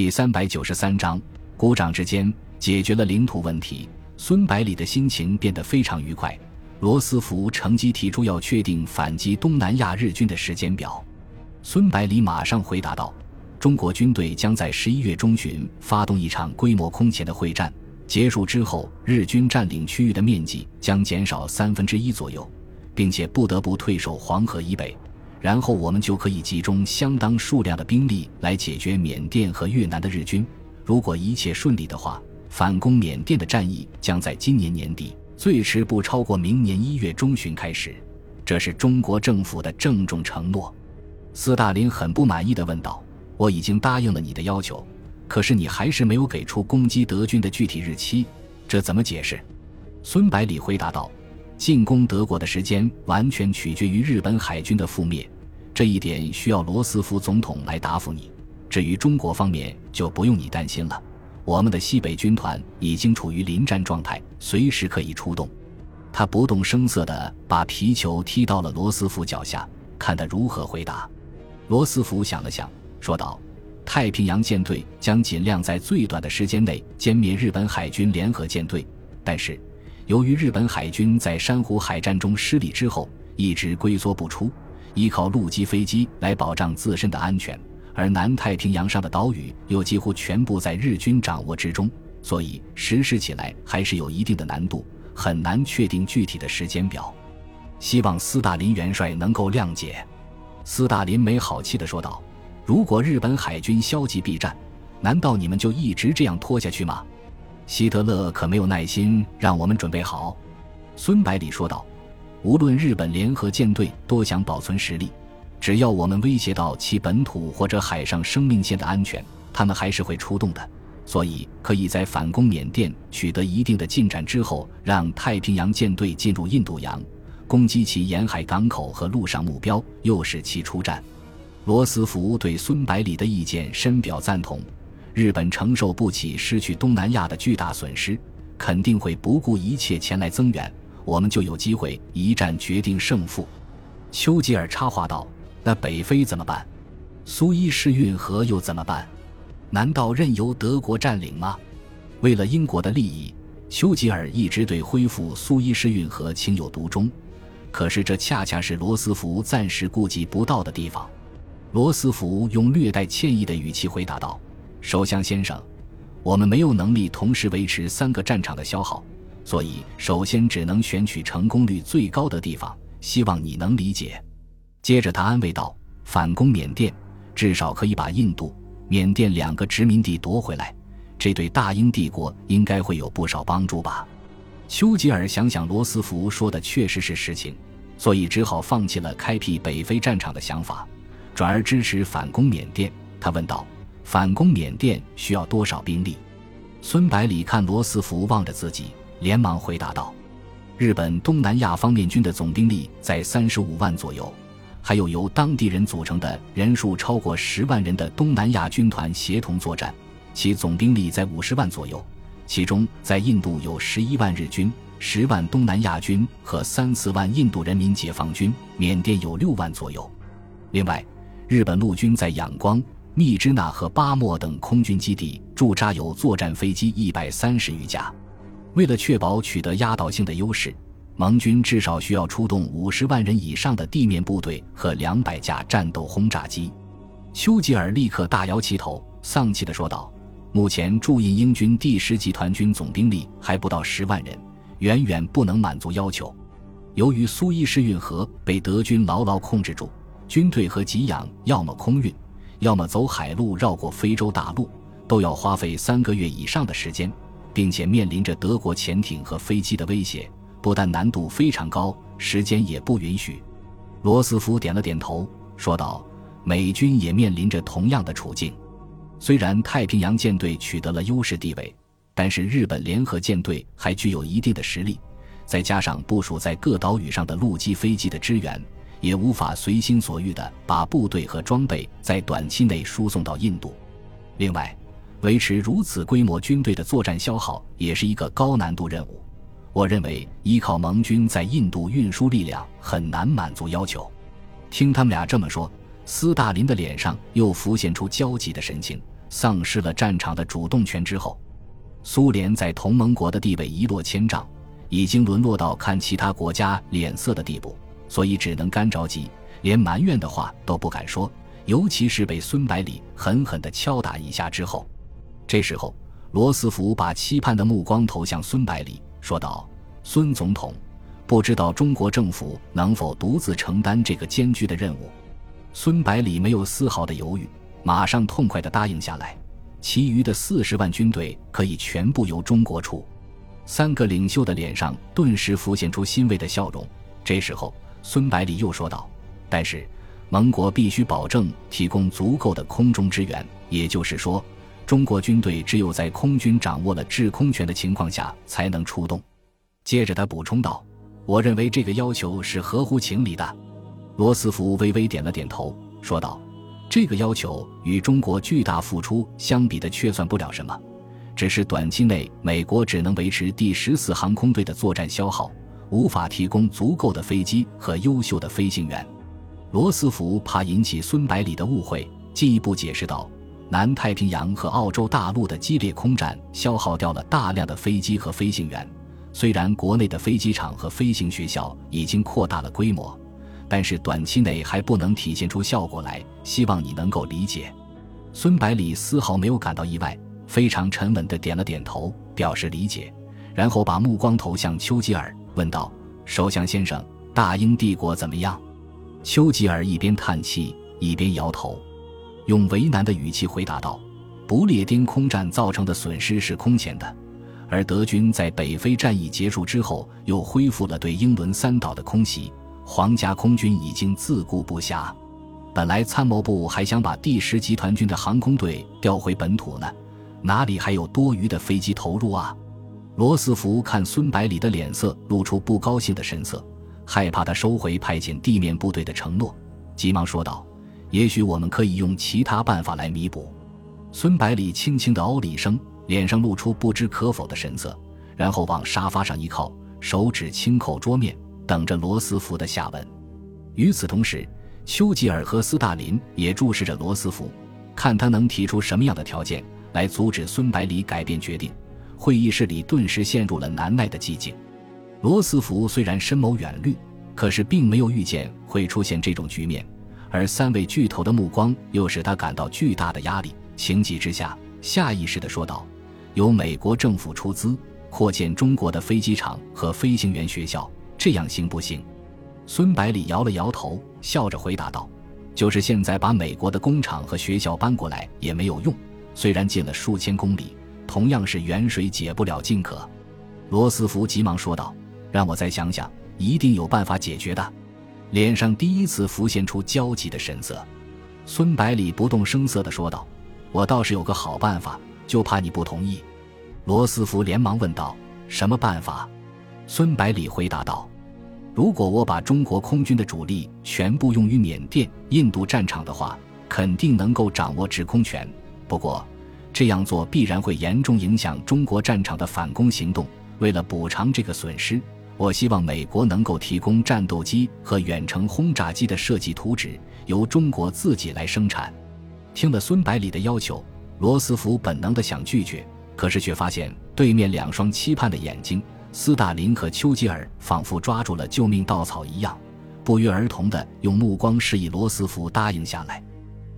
第三百九十三章，鼓掌之间解决了领土问题。孙百里的心情变得非常愉快。罗斯福乘机提出要确定反击东南亚日军的时间表。孙百里马上回答道：“中国军队将在十一月中旬发动一场规模空前的会战，结束之后，日军占领区域的面积将减少三分之一左右，并且不得不退守黄河以北。”然后我们就可以集中相当数量的兵力来解决缅甸和越南的日军。如果一切顺利的话，反攻缅甸的战役将在今年年底，最迟不超过明年一月中旬开始。这是中国政府的郑重承诺。斯大林很不满意地问道：“我已经答应了你的要求，可是你还是没有给出攻击德军的具体日期，这怎么解释？”孙百里回答道。进攻德国的时间完全取决于日本海军的覆灭，这一点需要罗斯福总统来答复你。至于中国方面，就不用你担心了。我们的西北军团已经处于临战状态，随时可以出动。他不动声色地把皮球踢到了罗斯福脚下，看他如何回答。罗斯福想了想，说道：“太平洋舰队将尽量在最短的时间内歼灭日本海军联合舰队，但是。”由于日本海军在珊瑚海战中失利之后一直龟缩不出，依靠陆基飞机来保障自身的安全，而南太平洋上的岛屿又几乎全部在日军掌握之中，所以实施起来还是有一定的难度，很难确定具体的时间表。希望斯大林元帅能够谅解。斯大林没好气地说道：“如果日本海军消极避战，难道你们就一直这样拖下去吗？”希特勒可没有耐心让我们准备好，孙百里说道：“无论日本联合舰队多想保存实力，只要我们威胁到其本土或者海上生命线的安全，他们还是会出动的。所以，可以在反攻缅甸取得一定的进展之后，让太平洋舰队进入印度洋，攻击其沿海港口和陆上目标，诱使其出战。”罗斯福对孙百里的意见深表赞同。日本承受不起失去东南亚的巨大损失，肯定会不顾一切前来增援，我们就有机会一战决定胜负。丘吉尔插话道：“那北非怎么办？苏伊士运河又怎么办？难道任由德国占领吗？”为了英国的利益，丘吉尔一直对恢复苏伊士运河情有独钟。可是这恰恰是罗斯福暂时顾及不到的地方。罗斯福用略带歉意的语气回答道。首相先生，我们没有能力同时维持三个战场的消耗，所以首先只能选取成功率最高的地方。希望你能理解。接着他安慰道：“反攻缅甸，至少可以把印度、缅甸两个殖民地夺回来，这对大英帝国应该会有不少帮助吧？”丘吉尔想想罗斯福说的确实是实情，所以只好放弃了开辟北非战场的想法，转而支持反攻缅甸。他问道。反攻缅甸需要多少兵力？孙百里看罗斯福望着自己，连忙回答道：“日本东南亚方面军的总兵力在三十五万左右，还有由当地人组成的人数超过十万人的东南亚军团协同作战，其总兵力在五十万左右。其中，在印度有十一万日军、十万东南亚军和三四万印度人民解放军；缅甸有六万左右。另外，日本陆军在仰光。”密支那和巴莫等空军基地驻扎有作战飞机一百三十余架。为了确保取得压倒性的优势，盟军至少需要出动五十万人以上的地面部队和两百架战斗轰炸机。丘吉尔立刻大摇其头，丧气地说道：“目前驻印英军第十集团军总兵力还不到十万人，远远不能满足要求。由于苏伊士运河被德军牢牢控制住，军队和给养要么空运。”要么走海路绕过非洲大陆，都要花费三个月以上的时间，并且面临着德国潜艇和飞机的威胁，不但难度非常高，时间也不允许。罗斯福点了点头，说道：“美军也面临着同样的处境。虽然太平洋舰队取得了优势地位，但是日本联合舰队还具有一定的实力，再加上部署在各岛屿上的陆基飞机的支援。”也无法随心所欲地把部队和装备在短期内输送到印度。另外，维持如此规模军队的作战消耗也是一个高难度任务。我认为依靠盟军在印度运输力量很难满足要求。听他们俩这么说，斯大林的脸上又浮现出焦急的神情，丧失了战场的主动权之后，苏联在同盟国的地位一落千丈，已经沦落到看其他国家脸色的地步，所以只能干着急，连埋怨的话都不敢说。尤其是被孙百里狠狠地敲打一下之后，这时候罗斯福把期盼的目光投向孙百里，说道：“孙总统，不知道中国政府能否独自承担这个艰巨的任务？”孙百里没有丝毫的犹豫，马上痛快地答应下来。其余的四十万军队可以全部由中国出。三个领袖的脸上顿时浮现出欣慰的笑容。这时候，孙百里又说道：“但是，盟国必须保证提供足够的空中支援，也就是说，中国军队只有在空军掌握了制空权的情况下才能出动。”接着他补充道：“我认为这个要求是合乎情理的。”罗斯福微微点了点头，说道：“这个要求与中国巨大付出相比的，确算不了什么。只是短期内，美国只能维持第十四航空队的作战消耗，无法提供足够的飞机和优秀的飞行员。”罗斯福怕引起孙百里的误会，进一步解释道：“南太平洋和澳洲大陆的激烈空战消耗掉了大量的飞机和飞行员。虽然国内的飞机场和飞行学校已经扩大了规模。”但是短期内还不能体现出效果来，希望你能够理解。孙百里丝毫没有感到意外，非常沉稳地点了点头，表示理解，然后把目光投向丘吉尔，问道：“首相先生，大英帝国怎么样？”丘吉尔一边叹气一边摇头，用为难的语气回答道：“不列颠空战造成的损失是空前的，而德军在北非战役结束之后又恢复了对英伦三岛的空袭。”皇家空军已经自顾不暇，本来参谋部还想把第十集团军的航空队调回本土呢，哪里还有多余的飞机投入啊？罗斯福看孙百里的脸色露出不高兴的神色，害怕他收回派遣地面部队的承诺，急忙说道：“也许我们可以用其他办法来弥补。”孙百里轻轻地哦了一声，脸上露出不知可否的神色，然后往沙发上一靠，手指轻扣桌面。等着罗斯福的下文。与此同时，丘吉尔和斯大林也注视着罗斯福，看他能提出什么样的条件来阻止孙百里改变决定。会议室里顿时陷入了难耐的寂静。罗斯福虽然深谋远虑，可是并没有预见会出现这种局面，而三位巨头的目光又使他感到巨大的压力。情急之下，下意识地说道：“由美国政府出资扩建中国的飞机场和飞行员学校。”这样行不行？孙百里摇了摇头，笑着回答道：“就是现在把美国的工厂和学校搬过来也没有用。虽然近了数千公里，同样是远水解不了近渴。”罗斯福急忙说道：“让我再想想，一定有办法解决的。”脸上第一次浮现出焦急的神色。孙百里不动声色地说道：“我倒是有个好办法，就怕你不同意。”罗斯福连忙问道：“什么办法？”孙百里回答道。如果我把中国空军的主力全部用于缅甸、印度战场的话，肯定能够掌握制空权。不过，这样做必然会严重影响中国战场的反攻行动。为了补偿这个损失，我希望美国能够提供战斗机和远程轰炸机的设计图纸，由中国自己来生产。听了孙百里的要求，罗斯福本能的想拒绝，可是却发现对面两双期盼的眼睛。斯大林和丘吉尔仿佛抓住了救命稻草一样，不约而同地用目光示意罗斯福答应下来。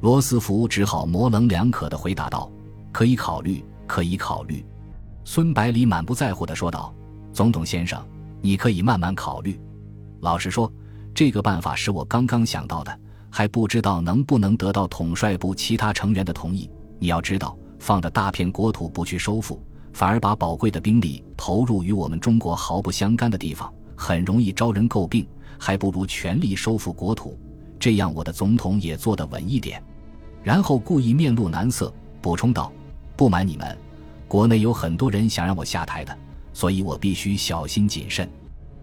罗斯福只好模棱两可地回答道：“可以考虑，可以考虑。”孙百里满不在乎地说道：“总统先生，你可以慢慢考虑。老实说，这个办法是我刚刚想到的，还不知道能不能得到统帅部其他成员的同意。你要知道，放着大片国土不去收复。”反而把宝贵的兵力投入与我们中国毫不相干的地方，很容易招人诟病，还不如全力收复国土，这样我的总统也做得稳一点。然后故意面露难色，补充道：“不瞒你们，国内有很多人想让我下台的，所以我必须小心谨慎。”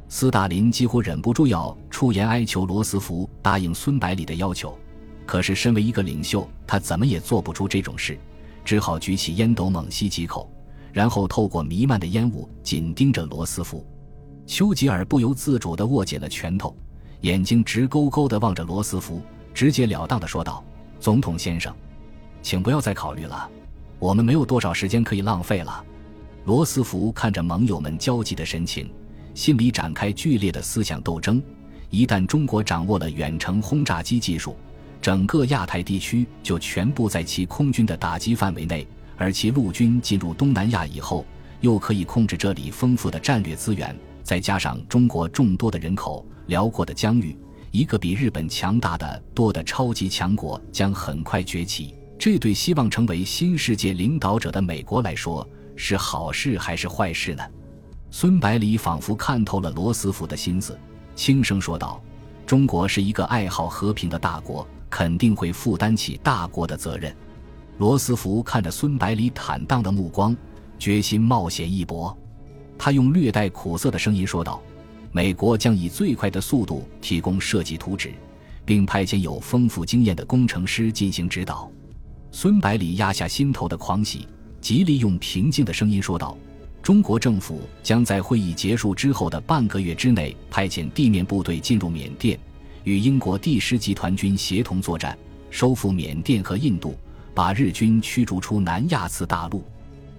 斯大林几乎忍不住要出言哀求罗斯福答应孙百里的要求，可是身为一个领袖，他怎么也做不出这种事，只好举起烟斗猛吸几口。然后透过弥漫的烟雾，紧盯着罗斯福。丘吉尔不由自主地握紧了拳头，眼睛直勾勾地望着罗斯福，直截了当地说道：“总统先生，请不要再考虑了。我们没有多少时间可以浪费了。罗斯福看着盟友们焦急的神情，心里展开剧烈的思想斗争。一旦中国掌握了远程轰炸机技术，整个亚太地区就全部在其空军的打击范围内；而其陆军进入东南亚以后，又可以控制这里丰富的战略资源。再加上中国众多的人口、辽阔的疆域，一个比日本强大的多的超级强国将很快崛起。这对希望成为新世界领导者的美国来说，是好事还是坏事呢？孙百里仿佛看透了罗斯福的心思。轻声说道：“中国是一个爱好和平的大国，肯定会负担起大国的责任。”罗斯福看着孙百里坦荡的目光，决心冒险一搏。他用略带苦涩的声音说道：“美国将以最快的速度提供设计图纸，并派遣有丰富经验的工程师进行指导。”孙百里压下心头的狂喜，极力用平静的声音说道。中国政府将在会议结束之后的半个月之内派遣地面部队进入缅甸，与英国第十集团军协同作战，收复缅甸和印度，把日军驱逐出南亚次大陆。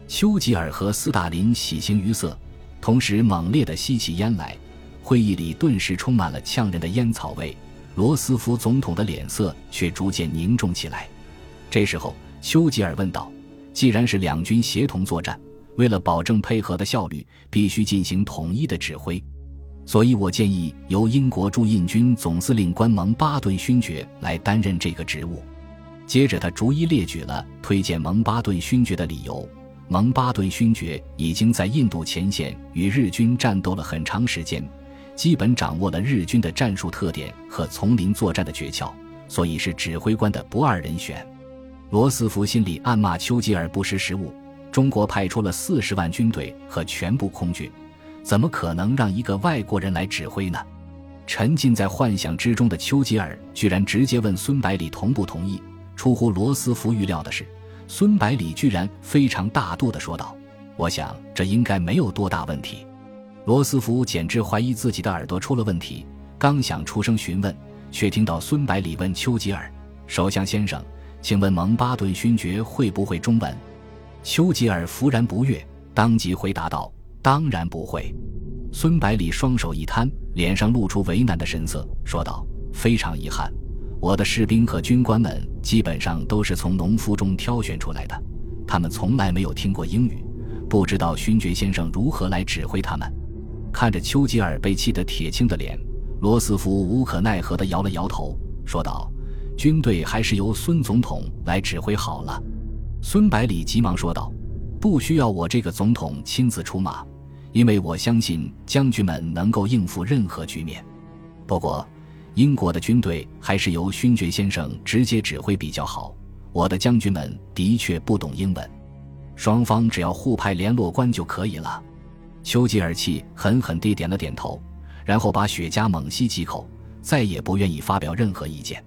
丘吉尔和斯大林喜形于色，同时猛烈地吸起烟来，会议里顿时充满了呛人的烟草味。罗斯福总统的脸色却逐渐凝重起来。这时候，丘吉尔问道：“既然是两军协同作战，”为了保证配合的效率，必须进行统一的指挥，所以我建议由英国驻印军总司令官蒙巴顿勋爵来担任这个职务。接着，他逐一列举了推荐蒙巴顿勋爵的理由。蒙巴顿勋爵已经在印度前线与日军战斗了很长时间，基本掌握了日军的战术特点和丛林作战的诀窍，所以是指挥官的不二人选。罗斯福心里暗骂丘吉尔不识时务。中国派出了四十万军队和全部空军，怎么可能让一个外国人来指挥呢？沉浸在幻想之中的丘吉尔居然直接问孙百里同不同意。出乎罗斯福预料的是，孙百里居然非常大度地说道：“我想这应该没有多大问题。”罗斯福简直怀疑自己的耳朵出了问题，刚想出声询问，却听到孙百里问丘吉尔：“首相先生，请问蒙巴顿勋爵会不会中文？”丘吉尔弗然不悦，当即回答道：“当然不会。”孙百里双手一摊，脸上露出为难的神色，说道：“非常遗憾，我的士兵和军官们基本上都是从农夫中挑选出来的，他们从来没有听过英语，不知道勋爵先生如何来指挥他们。”看着丘吉尔被气得铁青的脸，罗斯福无可奈何地摇了摇头，说道：“军队还是由孙总统来指挥好了。”孙百里急忙说道：“不需要我这个总统亲自出马，因为我相信将军们能够应付任何局面。不过，英国的军队还是由勋爵先生直接指挥比较好。我的将军们的确不懂英文，双方只要互派联络官就可以了。”丘吉尔气狠狠地点了点头，然后把雪茄猛吸几口，再也不愿意发表任何意见。